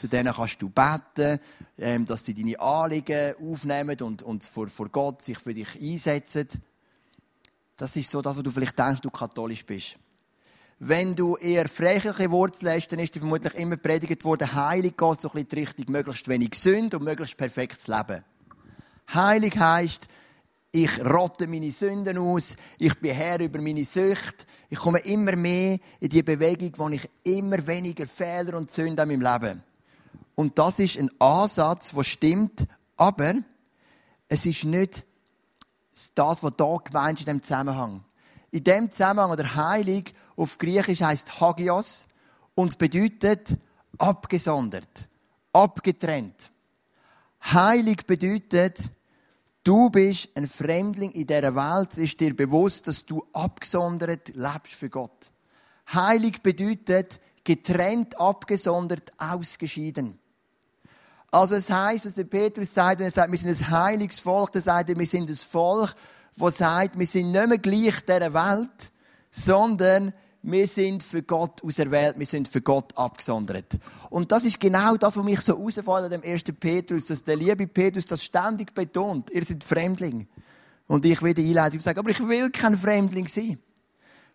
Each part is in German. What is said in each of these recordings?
zu denen kannst du beten, ähm, dass sie deine Anliegen aufnehmen und, und vor, vor Gott sich für dich einsetzen. Das ist so das, was du vielleicht denkst, du katholisch bist. Wenn du eher freche Wurzeln hast, dann ist dir vermutlich immer predigt worden, heilig geht so ein bisschen die Richtung möglichst wenig Sünde und möglichst perfektes Leben. Heilig heisst, ich rotte meine Sünden aus, ich bin Herr über meine Sucht, ich komme immer mehr in die Bewegung, wo ich immer weniger Fehler und Sünden in meinem Leben. Und das ist ein Ansatz, der stimmt, aber es ist nicht das, was da gemeint ist in diesem Zusammenhang. In dem Zusammenhang, oder heilig auf Griechisch heißt Hagios und bedeutet abgesondert, abgetrennt. Heilig bedeutet, Du bist ein Fremdling in dieser Welt. Es ist dir bewusst, dass du abgesondert lebst für Gott. Heilig bedeutet getrennt, abgesondert, ausgeschieden. Also es heißt, was der Petrus sagt, wenn er sagt, wir sind ein heiliges Volk, dann sagt er, wir sind ein Volk, das sagt, wir sind nicht mehr gleich dieser Welt, sondern wir sind für Gott auserwählt, wir sind für Gott abgesondert. Und das ist genau das, was mich so herausfordert dem ersten Petrus, dass der liebe Petrus das ständig betont. Ihr seid Fremdling. Und ich will die Einleitung sagen, aber ich will kein Fremdling sein.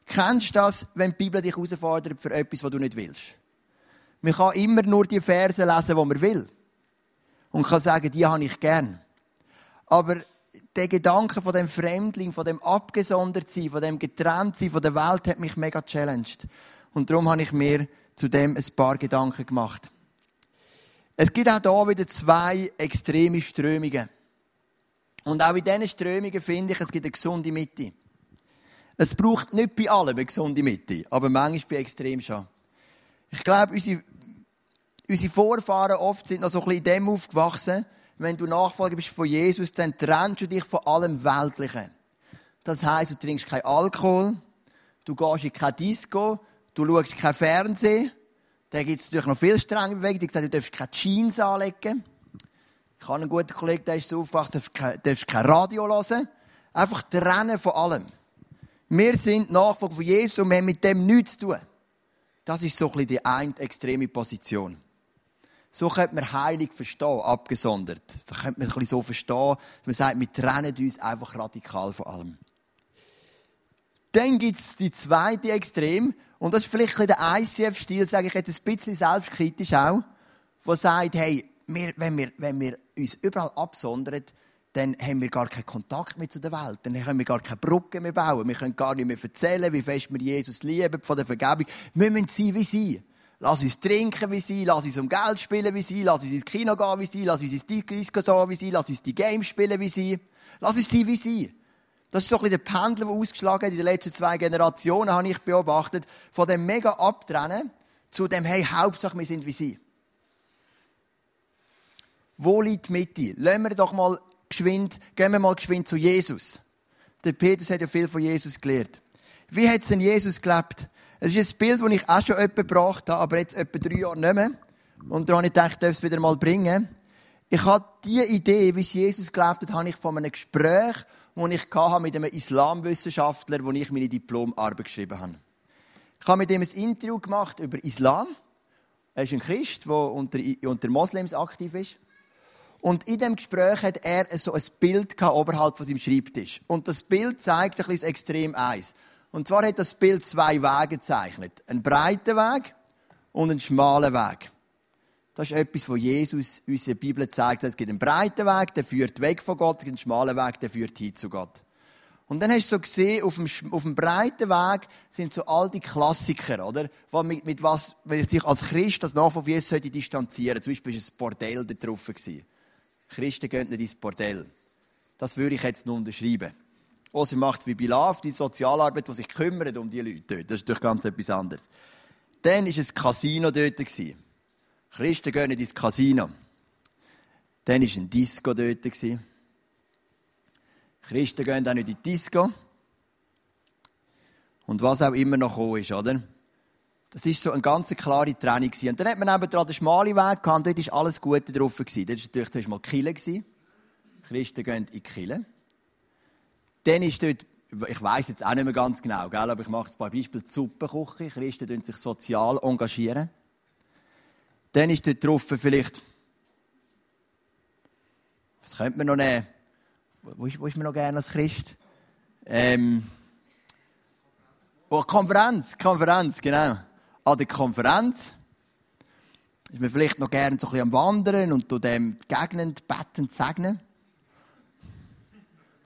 Kennst du das, wenn die Bibel dich herausfordert für etwas, was du nicht willst? Man kann immer nur die Verse lesen, die man will. Und kann sagen, die habe ich gern. Aber der Gedanke von dem Fremdling, von dem Abgesondertsein, von dem Getrenntsein von der Welt hat mich mega challenged. Und darum habe ich mir zu dem ein paar Gedanken gemacht. Es gibt auch hier wieder zwei extreme Strömungen. Und auch in diesen Strömungen finde ich, es gibt eine gesunde Mitte. Es braucht nicht bei allem eine gesunde Mitte, aber manchmal bei extrem schon. Ich glaube, unsere, unsere Vorfahren oft sind noch so ein bisschen in dem aufgewachsen, wenn du Nachfolger bist von Jesus, dann trennst du dich von allem Weltlichen. Das heisst, du trinkst kein Alkohol, du gehst in kein Disco, du schaust kein Fernsehen. Da gibt es natürlich noch viel strengere Bewegungen, die sagen, du darfst keine Jeans anlegen. Ich habe einen guten Kollegen, der ist so aufgewachsen, du darfst kein Radio hören. Einfach trennen von allem. Wir sind Nachfolger von Jesus und wir haben mit dem nichts zu tun. Das ist so ein bisschen die eine extreme Position. So könnte man heilig verstehen, abgesondert. So könnte man bisschen so verstehen, dass man sagt, wir trennen uns einfach radikal von allem. Dann gibt es die zweite Extrem, und das ist vielleicht ein der ICF-Stil, sage ich jetzt ein bisschen selbstkritisch auch, der sagt, hey, wir, wenn, wir, wenn wir uns überall absondern, dann haben wir gar keinen Kontakt mehr zu der Welt. Dann können wir gar keine Brücke mehr bauen. Wir können gar nicht mehr erzählen, wie fest wir Jesus lieben, von der Vergebung. Wir müssen sein wie sie. Lass uns trinken wie sie, lass uns um Geld spielen wie sie, lass uns ins Kino gehen wie sie, lass uns ins Disco gehen wie sie, lass uns die Games spielen wie sie. Lass uns sein wie sie. Das ist so ein bisschen der Pendel, der ausgeschlagen hat in den letzten zwei Generationen, habe ich beobachtet. Von dem mega Abtrennen zu dem, hey, Hauptsache wir sind wie sie. Wo liegt die Mitte? Lassen wir doch mal geschwind, gehen wir mal geschwind zu Jesus. Der Petrus hat ja viel von Jesus gelernt. Wie hat denn Jesus gelebt? Es ist ein Bild, das ich auch schon etwa gebracht habe, aber jetzt etwa drei Jahre nicht mehr. Und daran habe ich gedacht, ich darf es wieder mal bringen. Ich habe die Idee, wie es Jesus gelebt hat, habe ich von einem Gespräch, das ich hatte mit einem Islamwissenschaftler, wo ich meine Diplomarbeit geschrieben habe. Ich habe mit ihm ein Interview gemacht über Islam. Er ist ein Christ, der unter, unter Moslems aktiv ist. Und in dem Gespräch hat er so ein Bild oberhalb von seinem Schreibtisch. Und das Bild zeigt ein bisschen das Extrem 1. Und zwar hat das Bild zwei Wege gezeichnet. Einen breiten Weg und einen schmalen Weg. Das ist etwas, was Jesus uns in der Bibel zeigt. Es gibt einen breiten Weg, der führt weg von Gott, es gibt einen schmalen Weg, der führt hin zu Gott. Und dann hast du so gesehen, auf dem, auf dem breiten Weg sind so all die Klassiker, oder? Mit, mit was, wenn ich sich als Christ, als Nachfolger Jesus sollte distanzieren. Zum Beispiel war ein Bordell da drauf. Christen gehen nicht ins Bordell. Das würde ich jetzt nur unterschreiben. Oh, sie macht wie Bilaf, die Sozialarbeit, die sich kümmert um die Leute dort. Das ist natürlich ganz etwas anderes. Dann war ein Casino dort. Christen gehen nicht ins Casino. Dann war ein Disco dort. Christen gehen auch nicht in Disco. Und was auch immer noch gekommen ist, oder? Das war so eine ganz klare Trennung. Und dann hat man eben den schmalen Weg gehabt, dort war alles Gute drauf. Dort war natürlich zuerst mal Kille. Christen gehen in die Kille. Dann ist dort, ich weiß jetzt auch nicht mehr ganz genau, gell, aber ich mache jetzt ein paar Beispiele. Die Suppenküche. Christen sich sozial engagieren. Dann ist dort drauf vielleicht, was könnte man noch nehmen? Wo ist, wo ist man noch gerne als Christ? Ähm, oh, Konferenz, Konferenz, genau. An der Konferenz ist man vielleicht noch gerne so ein bisschen am Wandern und dem gegnend, bettend segnen.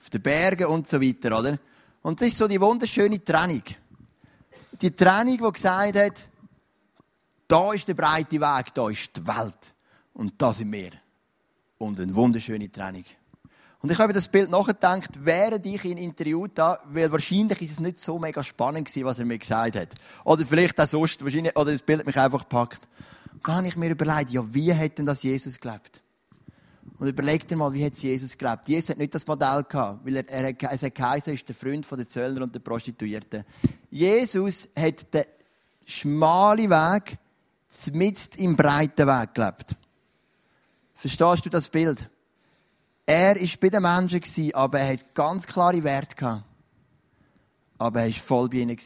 Auf den Bergen und so weiter, oder? Und das ist so die wunderschöne Trennung. Die Trennung, die gesagt hat, da ist der breite Weg, da ist die Welt. Und da sind wir. Und eine wunderschöne Trennung. Und ich habe das Bild nachgedacht, während ich ihn interviewt habe, weil wahrscheinlich ist es nicht so mega spannend gewesen, was er mir gesagt hat. Oder vielleicht auch sonst, wahrscheinlich, oder das Bild hat mich einfach gepackt. Da habe ich mir überlegt, ja, wie hat denn das Jesus gelebt? Und überleg dir mal, wie hat Jesus gelebt? Jesus hat nicht das Modell gehabt, weil er, er, er sagt, Kaiser ist der Freund der Zöllner und der Prostituierten. Jesus hat den schmalen Weg mitten im breiten Weg gelebt. Verstehst du das Bild? Er war bei den Menschen, aber er hat ganz klare Werte gehabt. Aber er war voll bei ihnen.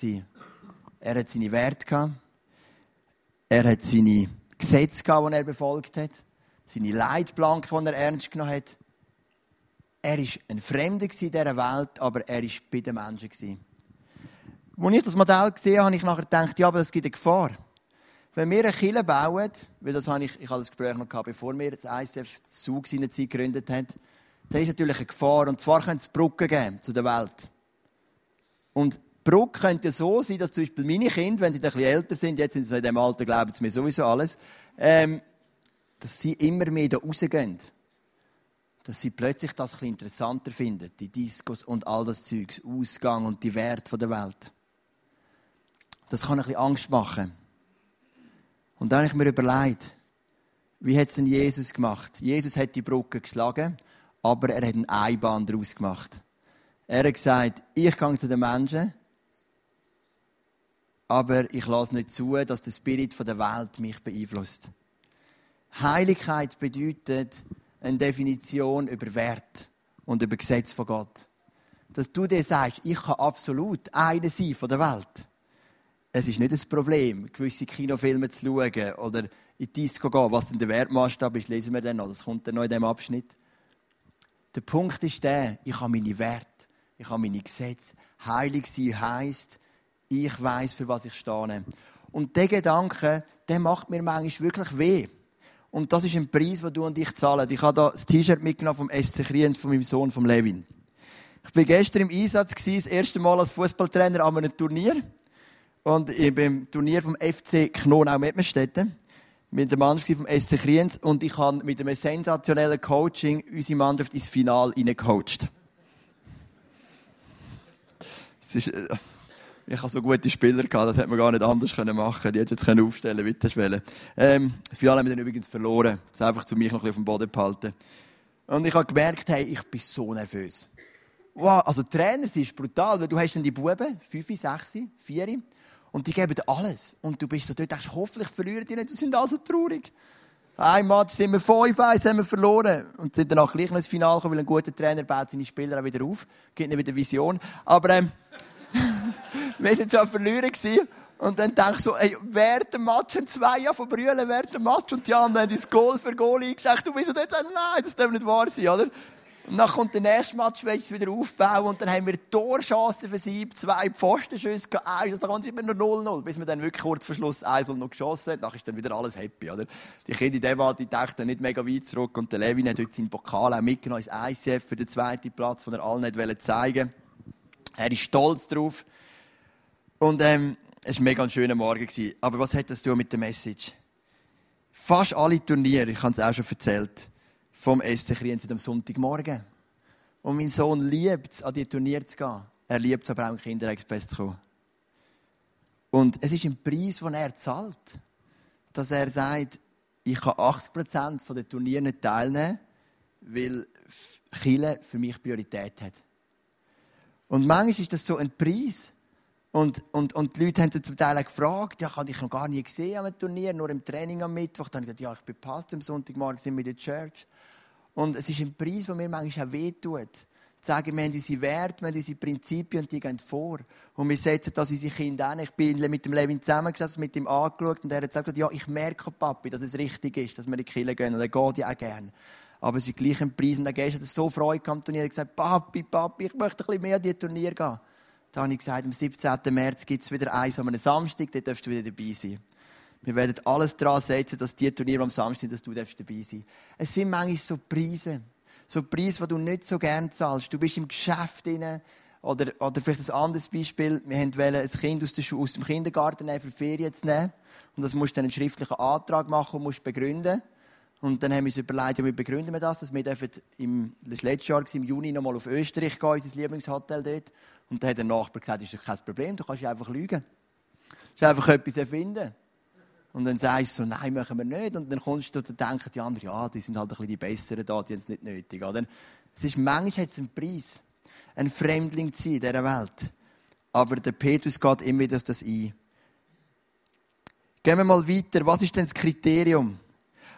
Er hat seine Werte gehabt. Er hat seine Gesetze gehabt, die er befolgt hat. Seine Leitplanken, die er ernst genommen hat. Er war ein Fremder in dieser Welt, aber er war bei den Menschen. Als ich das Modell gesehen habe, habe ich nachher gedacht, ja, aber das gibt eine Gefahr. Wenn wir eine Kille bauen, weil das habe ich, ich habe das Gespräch noch gehabt, bevor wir das ICF Zug seine Zeit gegründet haben, dann ist natürlich eine Gefahr. Und zwar könnte es Brücken geben zu der Welt. Und Brücke könnte so sein, dass zum Beispiel meine Kinder, wenn sie ein bisschen älter sind, jetzt sind sie in dem Alter, glauben sie mir sowieso alles, ähm, dass sie immer mehr da rausgehen. Dass sie plötzlich das bisschen interessanter finden, die Diskos und all das Zeugs, Ausgang und die Werte der Welt. Das kann ein bisschen Angst machen. Und dann habe ich mir überlegt, wie hat es denn Jesus gemacht? Jesus hat die Brücke geschlagen, aber er hat eine Einbahn daraus gemacht. Er hat gesagt, ich gehe zu den Menschen, aber ich lasse nicht zu, dass der Spirit der Welt mich beeinflusst. Heiligkeit bedeutet eine Definition über Wert und über Gesetz von Gott. Dass du dir sagst, ich kann absolut einer sein von der Welt. Es ist nicht ein Problem, gewisse Kinofilme zu schauen oder in die Disco gehen. Was denn der Wertmaßstab ist, lesen wir dann noch. Das kommt dann noch in diesem Abschnitt. Der Punkt ist der, ich habe meine Werte, ich habe meine Gesetze. Heilig sein heisst, ich weiß, für was ich stehe. Und der Gedanke, der macht mir manchmal wirklich weh. Und das ist ein Preis, den du und ich zahlen. Ich habe da das T-Shirt mitgenommen vom SC Kriens, von meinem Sohn, vom Levin. Ich war gestern im Einsatz, das erste Mal als Fußballtrainer an einem Turnier. Und ich bin im Turnier vom FC Knonau Mettmerstetten mit der Mannschaft vom SC Kriens und ich habe mit einem sensationellen Coaching unsere Mannschaft ins Finale hineingecoacht. Ist, äh, ich habe so gute Spieler gehabt, das hätte man gar nicht anders machen können. Die hätten jetzt aufstellen wie du ähm, Das Finale haben wir dann übrigens verloren. Das ist einfach zu mich noch ein bisschen auf dem Boden behalten. Und ich habe gemerkt, hey, ich bin so nervös. Wow, also Trainer sind brutal, weil du hast dann die Buben, 5, 6, 4, und die geben alles. Und du bist so dort, denkst, hoffentlich verlieren die nicht, sie sind also traurig. Ein Match sind wir 5 1 haben wir verloren. Und sind danach gleich noch ins Finale gekommen, weil ein guter Trainer baut seine Spieler auch wieder auf. Gibt ihnen wieder Vision. Aber, ähm, wir sind schon verlieren gewesen. Und dann denkst du so, ey, während dem Match haben zwei Jahre von brüllen während dem Match und die anderen haben das Goal für Goal eingeschickt. Du bist und jetzt, nein, das darf nicht wahr sein, oder? Und dann kommt der nächste Match, willst du wieder aufbauen und dann haben wir Torchancen für sie, zwei Pfostenschüsse, eins, dann kommt immer noch 0-0, bis wir dann wirklich kurz vor Schluss eins und noch geschossen haben. Dann ist dann wieder alles happy, oder? Die Kinder in dem Alter, die denken nicht mega weit zurück und der Levin hat heute seinen Pokal auch mitgenommen ins ICF für den zweiten Platz, den er allen nicht zeigen wollte. Er ist stolz drauf. Und, ähm, es war ein mega schöner Morgen. Aber was hat das zu tun mit der Message? Fast alle Turniere, ich habe es auch schon erzählt, vom SC Kriens am Sonntagmorgen. Und mein Sohn liebt es, an die Turniere zu gehen. Er liebt es aber auch im Kinderexpress zu kommen. Und es ist ein Preis, den er zahlt. Dass er sagt, ich kann 80% der Turniere nicht teilnehmen, weil Chile für mich Priorität hat. Und manchmal ist das so ein Preis. Und, und, und die Leute haben zum Teil auch gefragt, ja, ich habe dich noch gar nie gesehen am Turnier, nur im Training am Mittwoch. Dann habe ich gesagt, ja, ich bin Pastor am Sonntagmorgen, sind wir in der Church. Und es ist ein Preis, der mir manchmal auch wehtut, sagen, wir haben unsere Werte, wir haben unsere Prinzipien und die gehen vor. Und wir setzen das unsere Kinder an. Ich bin mit dem Levin zusammengesessen, mit ihm angeschaut und er hat gesagt, ja, ich merke, Papi, dass es richtig ist, dass wir in die Kirche gehen und er geht ja auch gerne. Aber es ist gleich ein Preis und er hat so Freude am Turnier. Er hat gesagt, Papi, Papi, ich möchte ein bisschen mehr an die Turnier gehen. Da habe ich gesagt, am 17. März gibt es wieder eins an einem Samstag, da darfst du wieder dabei sein. Wir werden alles daran setzen, dass die Turniere am Samstag, dass du dabei sein darfst. Es sind manchmal so Preise so Preise, die du nicht so gerne zahlst. Du bist im Geschäft drin. Oder, oder vielleicht ein anderes Beispiel. Wir wollten ein Kind aus, der aus dem Kindergarten nehmen, für Ferien zu nehmen. Und das musst du dann einen schriftlichen Antrag machen und musst begründen. Und dann haben wir uns überlegt, wie begründen wir das? Dass wir dürfen im, das letzte Jahr im Juni nochmal auf Österreich gehen, unser Lieblingshotel dort. Und dann hat der Nachbar gesagt, das ist doch kein Problem, du kannst ja einfach lügen. Du kannst einfach etwas erfinden. Und dann sagst du so, nein, machen wir nicht. Und dann kommst du und denken die anderen, ja, die sind halt ein bisschen die Besseren da, die haben es nicht nötig. Oder? Es ist, manchmal hat es einen Preis, ein Fremdling zu sein in dieser Welt. Aber der Petrus geht immer wieder das ein. Gehen wir mal weiter. Was ist denn das Kriterium?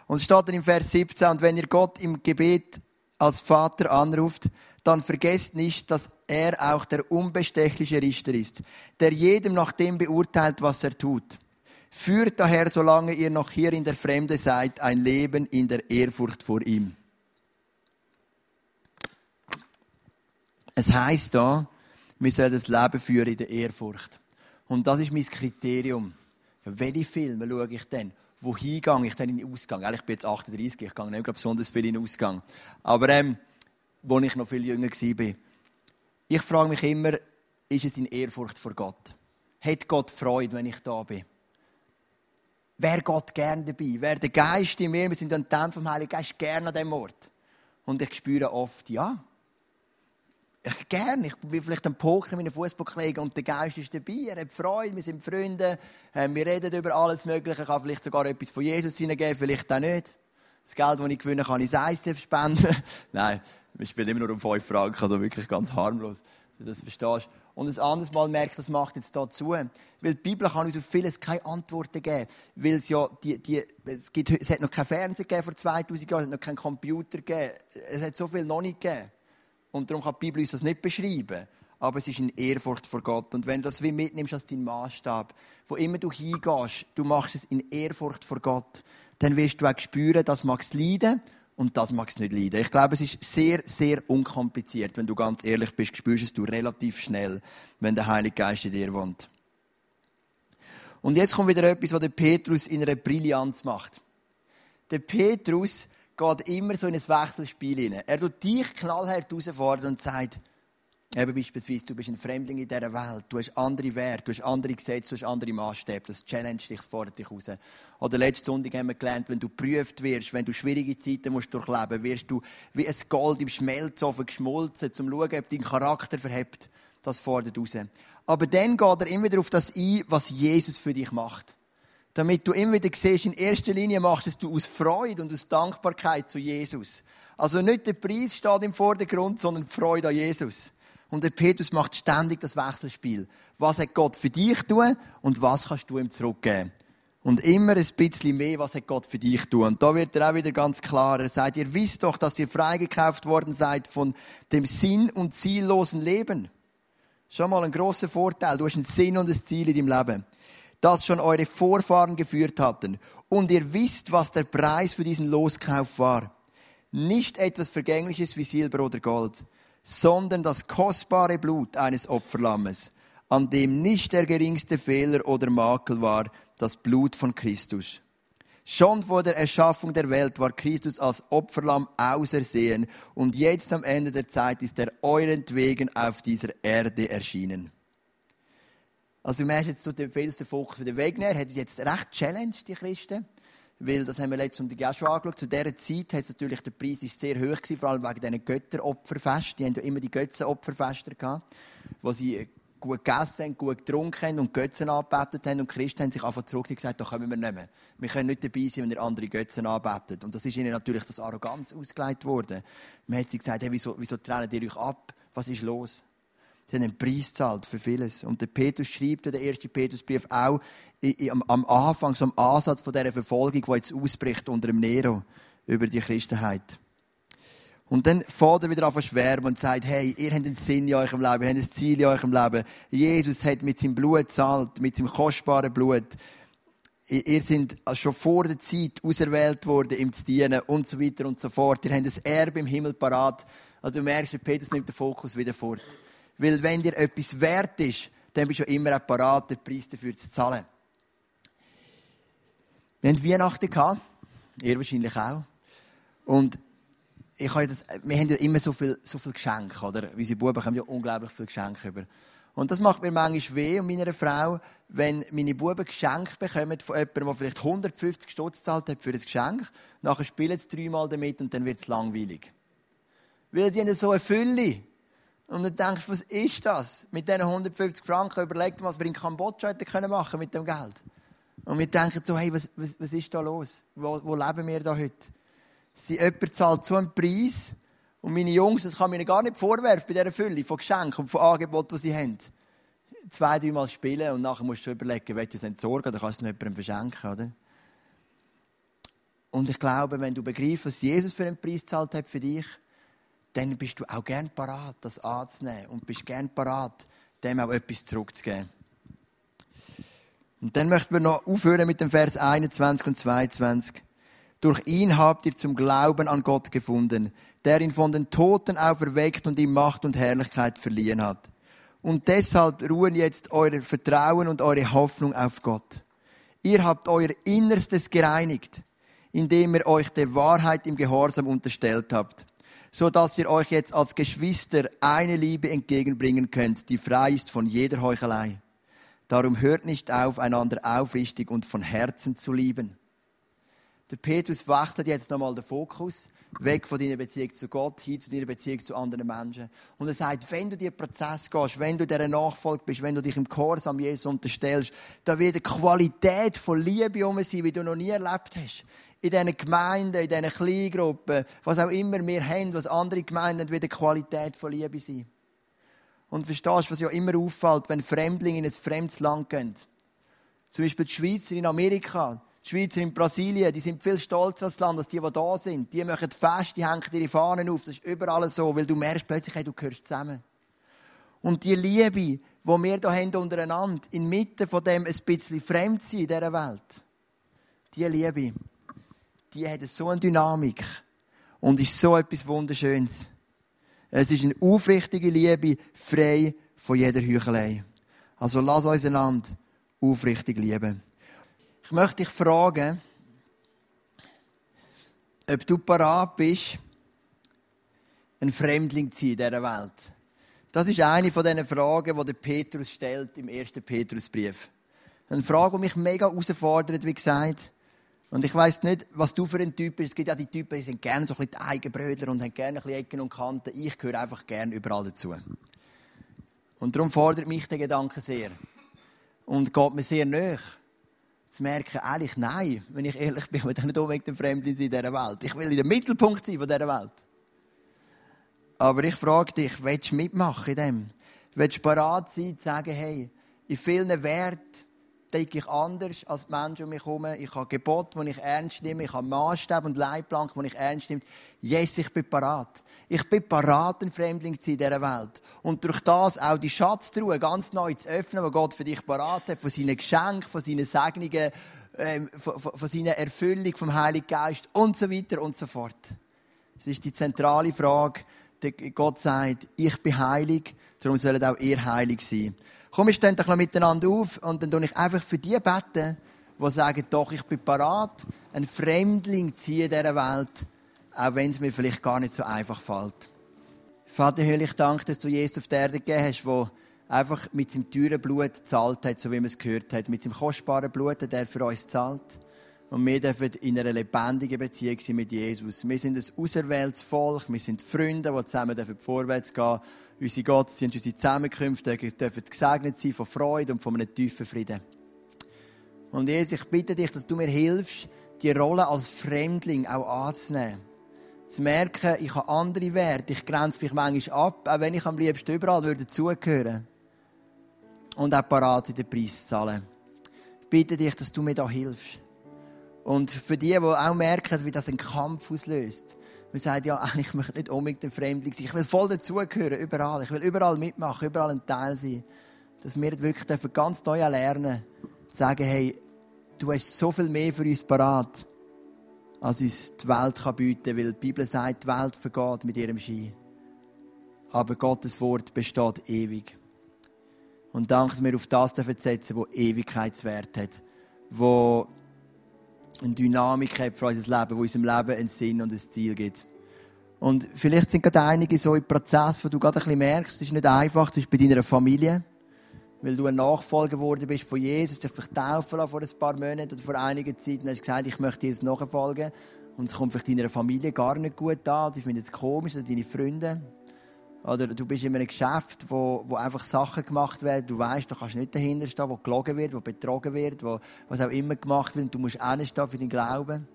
Und es steht dann im Vers 17, und wenn ihr Gott im Gebet als Vater anruft, dann vergesst nicht, dass er auch der unbestechliche Richter ist, der jedem nach dem beurteilt, was er tut. Führt daher, solange ihr noch hier in der Fremde seid, ein Leben in der Ehrfurcht vor ihm. Es heißt da, wir sollen das Leben führen in der Ehrfurcht. Und das ist mein Kriterium. Welche Filme schaue ich denn? Wohin gehe ich denn in den Ausgang? Ich bin jetzt 38, ich gehe nicht glaube besonders viel in den Ausgang. Aber ähm, wo ich noch viel jünger war, ich frage mich immer, ist es in Ehrfurcht vor Gott? Hat Gott Freude, wenn ich da bin? Wer Gott gern dabei? Wer der Geist in mir? Wir sind ein Tempel vom Heiligen Geist gerne an diesem Ort. Und ich spüre oft, ja, gerne. Ich bin vielleicht am Poker mit einem Fußballkollegen und der Geist ist dabei. Er hat Freude, wir sind Freunde, äh, wir reden über alles Mögliche. Ich kann vielleicht sogar etwas von Jesus hineingeben, vielleicht auch nicht. Das Geld, das ich gewinne, kann ich ins ICF spenden. Nein, wir spielen immer nur um 5 Franken, also wirklich ganz harmlos, das verstehst und ein anderes Mal merkt, das macht jetzt dazu. Weil die Bibel kann uns auf vieles keine Antworten geben. Weil es ja, die, die, es, gibt, es hat noch kein Fernsehen gegeben vor 2000 Jahren, es hat noch keinen Computer gegeben. Es hat so viel noch nicht gegeben. Und darum kann die Bibel uns das nicht beschreiben. Aber es ist in Ehrfurcht vor Gott. Und wenn du das wie mitnimmst als dein Maßstab, wo immer du hingehst, du machst es in Ehrfurcht vor Gott, dann wirst du auch spüren, dass magst leiden und das magst du nicht leiden. Ich glaube, es ist sehr, sehr unkompliziert. Wenn du ganz ehrlich bist, spürst es du relativ schnell, wenn der Heilige Geist in dir wohnt. Und jetzt kommt wieder etwas, was der Petrus in einer Brillanz macht. Der Petrus geht immer so in ein Wechselspiel hinein. Er tut dich knallhart herausfordern und sagt, Eben beispielsweise, du bist ein Fremdling in dieser Welt, du hast andere Werte, du hast andere Gesetze, du hast andere Maßstäbe, das challenge dich, das fordert dich raus. Oder letzte Sonntag haben wir gelernt, wenn du geprüft wirst, wenn du schwierige Zeiten musst durchleben, wirst du wie ein Gold im Schmelzofen geschmolzen, um zu schauen, ob dein Charakter verhebt. Das fordert raus. Aber dann geht er immer wieder auf das ein, was Jesus für dich macht. Damit du immer wieder siehst, in erster Linie machst es du aus Freude und aus Dankbarkeit zu Jesus. Also nicht der Preis steht im Vordergrund, sondern die Freude an Jesus. Und der Petrus macht ständig das Wechselspiel. Was hat Gott für dich tun und was kannst du ihm zurückgeben? Und immer ein bisschen mehr, was hat Gott für dich tun. Und da wird er auch wieder ganz klar. Er sagt, ihr wisst doch, dass ihr freigekauft worden seid von dem Sinn- und ziellosen Leben. Schon mal ein großer Vorteil. Du hast einen Sinn und ein Ziel in deinem Leben. Das schon eure Vorfahren geführt hatten. Und ihr wisst, was der Preis für diesen Loskauf war. Nicht etwas Vergängliches wie Silber oder Gold sondern das kostbare Blut eines Opferlammes, an dem nicht der geringste Fehler oder Makel war, das Blut von Christus. Schon vor der Erschaffung der Welt war Christus als Opferlamm ausersehen und jetzt am Ende der Zeit ist er eurentwegen auf dieser Erde erschienen. Also du merkst jetzt, Petrus den Fokus wieder wegnehmen, hat jetzt recht Challenge, die Christen. Weil, das haben wir letztes Sonntag auch schon angeschaut, zu dieser Zeit hat natürlich der Preis ist sehr hoch gewesen, vor allem wegen diesen Götteropferfesten. Die haben ja immer die Götzenopferfeste gehabt, wo sie gut gegessen haben, gut getrunken haben und Götzen angebetet haben. Und Christen haben sich einfach zurück und gesagt, da können wir mehr. Wir können nicht dabei sein, wenn ihr andere Götzen anbetet. Und das ist ihnen natürlich das Arroganz ausgelegt worden. Man hat sie gesagt, hey, wieso, wieso trennen ihr euch ab? Was ist los? Sie haben einen Preis gezahlt für vieles. Und der Petrus schreibt der ersten Petrusbrief auch am Anfang, so am Ansatz von dieser Verfolgung, die jetzt ausbricht unter dem Nero über die Christenheit. Und dann fährt er wieder an schwärmen und sagt, hey, ihr habt einen Sinn in eurem Leben, ihr habt ein Ziel in eurem Leben. Jesus hat mit seinem Blut zahlt, mit seinem kostbaren Blut. Ihr seid schon vor der Zeit auserwählt worden, ihm zu dienen und so weiter und so fort. Ihr habt ein Erbe im Himmel parat. Also du merkst, Petrus nimmt den Fokus wieder fort. Weil wenn dir etwas wert ist, dann bist du immer auch parat, den Preis dafür zu zahlen. Wir hatten Weihnachten. Ihr wahrscheinlich auch. Und ich habe das, wir haben ja immer so viel, so viel Geschenke, oder? Unsere Buben haben ja unglaublich viele Geschenke über. Und das macht mir manchmal weh und meiner Frau, wenn meine Buben Geschenke bekommen von jemandem, der vielleicht 150 Stutz zahlt hat für ein Geschenk. Nachher spielen sie dreimal damit und dann wird es langweilig. Weil sie haben so eine Fülle. Und dann denkst du, was ist das? Mit diesen 150 Franken überlegt was wir in Kambodscha hätten machen mit dem Geld. Und wir denken so, hey, was, was, was ist da los? Wo, wo leben wir da heute? Sie, jemand zahlt so einen Preis und meine Jungs, das kann mir gar nicht vorwerfen bei dieser Fülle von Geschenken und von Angeboten, die sie haben. Zwei, dreimal spielen und nachher musst du überlegen, willst du es entsorgen oder kannst du es jemandem verschenken, oder? Und ich glaube, wenn du begreifst, was Jesus für einen Preis zahlt hat für dich, dann bist du auch gern parat, das anzunehmen und bist gern parat, dem auch etwas zurückzugeben. Und dann möchten wir noch aufhören mit dem Vers 21 und 22. Durch ihn habt ihr zum Glauben an Gott gefunden, der ihn von den Toten auferweckt und ihm Macht und Herrlichkeit verliehen hat. Und deshalb ruhen jetzt euer Vertrauen und eure Hoffnung auf Gott. Ihr habt euer Innerstes gereinigt, indem ihr euch der Wahrheit im Gehorsam unterstellt habt so dass ihr euch jetzt als Geschwister eine Liebe entgegenbringen könnt, die frei ist von jeder Heuchelei. Darum hört nicht auf, einander aufrichtig und von Herzen zu lieben. Der Petrus wechselt jetzt nochmal den Fokus weg von deiner Beziehung zu Gott hin zu deiner Beziehung zu anderen Menschen. Und er sagt, wenn du diesen Prozess gehst, wenn du dieser Nachfolge bist, wenn du dich im Gehorsam Jesus unterstellst, da wird eine Qualität von Liebe um sein, wie du noch nie erlebt hast in diesen Gemeinden, in diesen Kleingruppen, was auch immer wir haben, was andere Gemeinden wird die Qualität von Liebe sein. Und verstehst du, was ja immer auffällt, wenn Fremdlinge in ein fremdes Land gehen? Zum Beispiel die Schweizer in Amerika, die Schweizer in Brasilien, die sind viel stolzer als das Land, als die, die da sind. Die machen fest, die hängen ihre Fahnen auf. Das ist überall so, weil du merkst plötzlich, hey, du gehörst zusammen. Und die Liebe, die wir hier haben untereinander, inmitten von dem ein bisschen fremd sein in dieser Welt, die Liebe, die hat so eine Dynamik und ist so etwas Wunderschönes. Es ist eine aufrichtige Liebe, frei von jeder Heuchelei. Also lass uns einander aufrichtig lieben. Ich möchte dich fragen, ob du parat bist, ein Fremdling zu sein in dieser Welt. Das ist eine von diesen Fragen, die der Petrus stellt im ersten Petrusbrief. Eine Frage, die mich mega herausfordert, wie gesagt. Und ich weiss nicht, was du für ein Typ bist. Es gibt ja die Typen, die sind gerne so ein bisschen die Eigenbrötler und haben gerne ein bisschen Ecken und Kanten. Ich gehöre einfach gerne überall dazu. Und darum fordert mich der Gedanke sehr. Und geht mir sehr nach. Zu merken, ehrlich, nein, wenn ich ehrlich bin, will ich nicht unbedingt ein Fremdling sein in dieser Welt. Ich will in dem Mittelpunkt sein von dieser Welt. Aber ich frage dich, willst du mitmachen in dem? Willst du bereit sein, zu sagen, hey, in vielen Werten, denke ich anders als die Menschen um mich herum. Ich habe Gebote, die ich ernst nehme. Ich habe Maßstäbe und Leitplanken, die ich ernst nehme. Yes, ich bin parat. Ich bin parat, ein Fremdling zu sein in dieser Welt. Und durch das auch die Schatztruhe ganz neu zu öffnen, die Gott für dich parat hat, von seinen Geschenken, von seinen Segnungen, ähm, von, von, von seiner Erfüllung vom Heiligen Geist und so weiter und so fort. Das ist die zentrale Frage. Gott sagt, ich bin heilig, darum sollen auch ihr heilig sein. Komm, wir stehen doch miteinander auf und dann tue ich einfach für die beten, die sagen, doch, ich bin parat, ein Fremdling zu in dieser Welt, auch wenn es mir vielleicht gar nicht so einfach fällt. Vater, ich danke, dass du Jesus auf der Erde gegeben hast, der einfach mit seinem teuren Blut gezahlt hat, so wie man es gehört hat. Mit seinem kostbaren Blut hat er für uns zahlt. Und wir dürfen in einer lebendigen Beziehung sein mit Jesus. Wir sind ein auserwähltes Volk, wir sind Freunde, die zusammen vorwärts gehen dürfen. Unsere Gottesdienste, unsere Zusammenkünfte dürfen gesegnet sein von Freude und von einem tiefen Frieden. Und Jesus, ich bitte dich, dass du mir hilfst, die Rolle als Fremdling auch anzunehmen. Zu merken, ich habe andere Werte, ich grenze mich manchmal ab, auch wenn ich am liebsten überall würde zugehören. Und auch parat in den Preis zu zahlen. Ich bitte dich, dass du mir da hilfst. Und für die, die auch merken, wie das einen Kampf auslöst, Man sagt, ja, ich möchte nicht unbedingt ein Fremdling sein. Ich will voll dazugehören, überall. Ich will überall mitmachen, überall ein Teil sein. Dass wir wirklich ganz neu lernen zu sagen, hey, du hast so viel mehr für uns parat, als uns die Welt kann bieten kann. Weil die Bibel sagt, die Welt vergeht mit ihrem Schein. Aber Gottes Wort besteht ewig. Und danke, dass wir auf das setzen wo Ewigkeitswert hat. Wo eine Dynamik hat für unser Leben, wo unserem Leben einen Sinn und ein Ziel gibt. Und vielleicht sind gerade einige so im Prozess, wo du gerade ein bisschen merkst, es ist nicht einfach, du bist bei deiner Familie, weil du ein Nachfolger geworden bist von Jesus, du hast dich taufen lassen vor ein paar Monaten oder vor einiger Zeit und hast gesagt, ich möchte Jesus nachfolgen. Und es kommt vielleicht deiner Familie gar nicht gut an, sie finden es komisch, oder deine Freunde. Oder du bist in einem Geschäft, wo, wo einfach Sachen gemacht werden, du weißt, du kannst nicht dahinter stehen, wo gelogen wird, wo betrogen wird, wo was auch immer gemacht wird, und du musst stehen für deinen Glauben.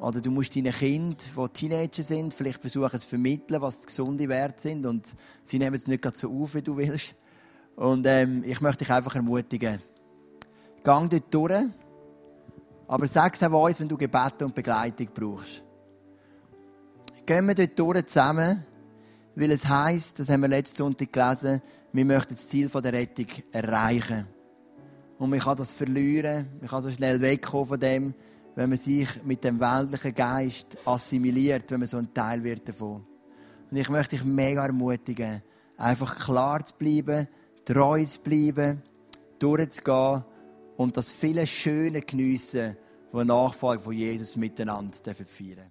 Oder du musst deinen Kindern, die Teenager sind, vielleicht versuchen zu vermitteln, was gesunde Werte sind und sie nehmen es nicht gerade so auf, wie du willst. Und ähm, ich möchte dich einfach ermutigen. Gang dort durch, aber sag es auch uns, wenn du Gebet und Begleitung brauchst. Gehen wir dort durch zusammen weil es heißt, das haben wir letzten Sonntag gelesen, wir möchten das Ziel der Rettung erreichen. Und man kann das verlieren, man kann so schnell wegkommen von dem, wenn man sich mit dem weltlichen Geist assimiliert, wenn man so ein Teil wird davon. Und ich möchte dich mega ermutigen, einfach klar zu bleiben, treu zu bleiben, durchzugehen und das viele Schöne geniessen, das Nachfolge von Jesus miteinander feiern dürfen.